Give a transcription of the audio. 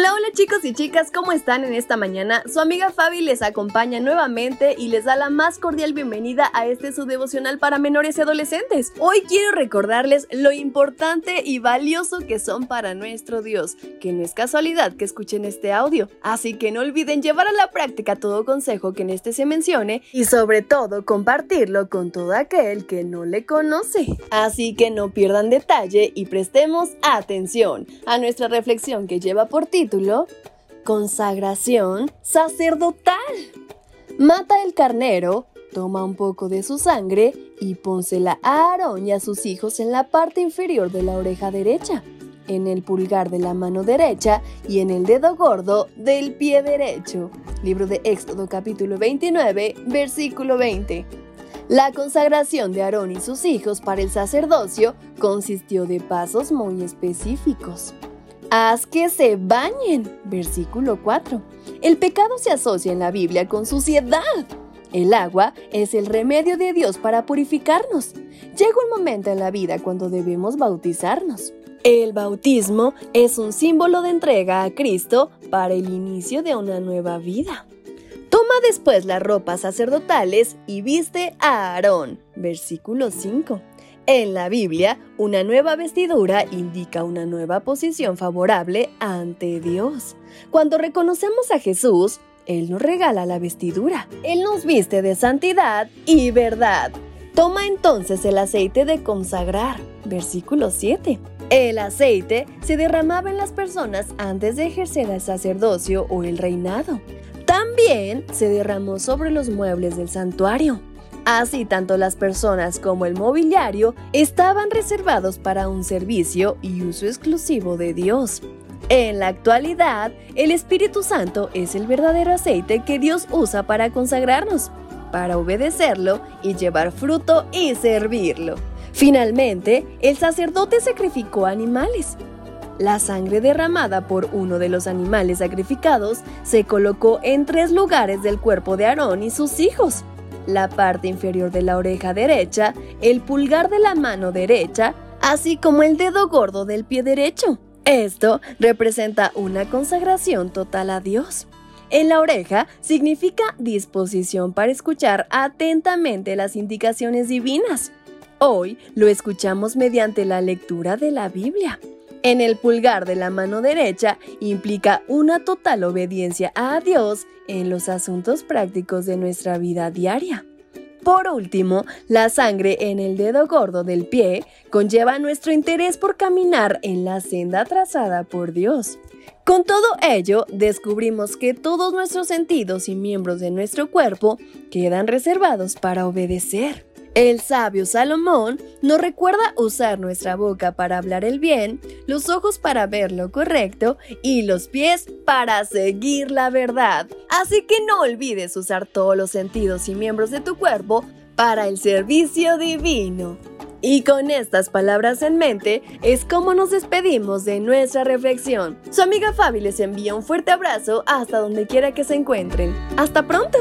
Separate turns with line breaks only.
Hola, hola chicos y chicas, ¿cómo están en esta mañana? Su amiga Fabi les acompaña nuevamente y les da la más cordial bienvenida a este su devocional para menores y adolescentes. Hoy quiero recordarles lo importante y valioso que son para nuestro Dios, que no es casualidad que escuchen este audio. Así que no olviden llevar a la práctica todo consejo que en este se mencione y sobre todo compartirlo con todo aquel que no le conoce. Así que no pierdan detalle y prestemos atención a nuestra reflexión que lleva por ti Consagración sacerdotal. Mata el carnero, toma un poco de su sangre y pónsela a Aarón y a sus hijos en la parte inferior de la oreja derecha, en el pulgar de la mano derecha y en el dedo gordo del pie derecho. Libro de Éxodo capítulo 29, versículo 20. La consagración de Aarón y sus hijos para el sacerdocio consistió de pasos muy específicos. Haz que se bañen. Versículo 4. El pecado se asocia en la Biblia con suciedad. El agua es el remedio de Dios para purificarnos. Llega un momento en la vida cuando debemos bautizarnos. El bautismo es un símbolo de entrega a Cristo para el inicio de una nueva vida. Toma después las ropas sacerdotales y viste a Aarón. Versículo 5. En la Biblia, una nueva vestidura indica una nueva posición favorable ante Dios. Cuando reconocemos a Jesús, Él nos regala la vestidura. Él nos viste de santidad y verdad. Toma entonces el aceite de consagrar. Versículo 7. El aceite se derramaba en las personas antes de ejercer el sacerdocio o el reinado. También se derramó sobre los muebles del santuario. Así tanto las personas como el mobiliario estaban reservados para un servicio y uso exclusivo de Dios. En la actualidad, el Espíritu Santo es el verdadero aceite que Dios usa para consagrarnos, para obedecerlo y llevar fruto y servirlo. Finalmente, el sacerdote sacrificó animales. La sangre derramada por uno de los animales sacrificados se colocó en tres lugares del cuerpo de Aarón y sus hijos la parte inferior de la oreja derecha, el pulgar de la mano derecha, así como el dedo gordo del pie derecho. Esto representa una consagración total a Dios. En la oreja significa disposición para escuchar atentamente las indicaciones divinas. Hoy lo escuchamos mediante la lectura de la Biblia. En el pulgar de la mano derecha implica una total obediencia a Dios en los asuntos prácticos de nuestra vida diaria. Por último, la sangre en el dedo gordo del pie conlleva nuestro interés por caminar en la senda trazada por Dios. Con todo ello, descubrimos que todos nuestros sentidos y miembros de nuestro cuerpo quedan reservados para obedecer. El sabio Salomón nos recuerda usar nuestra boca para hablar el bien, los ojos para ver lo correcto y los pies para seguir la verdad. Así que no olvides usar todos los sentidos y miembros de tu cuerpo para el servicio divino. Y con estas palabras en mente es como nos despedimos de nuestra reflexión. Su amiga Fabi les envía un fuerte abrazo hasta donde quiera que se encuentren. ¡Hasta pronto!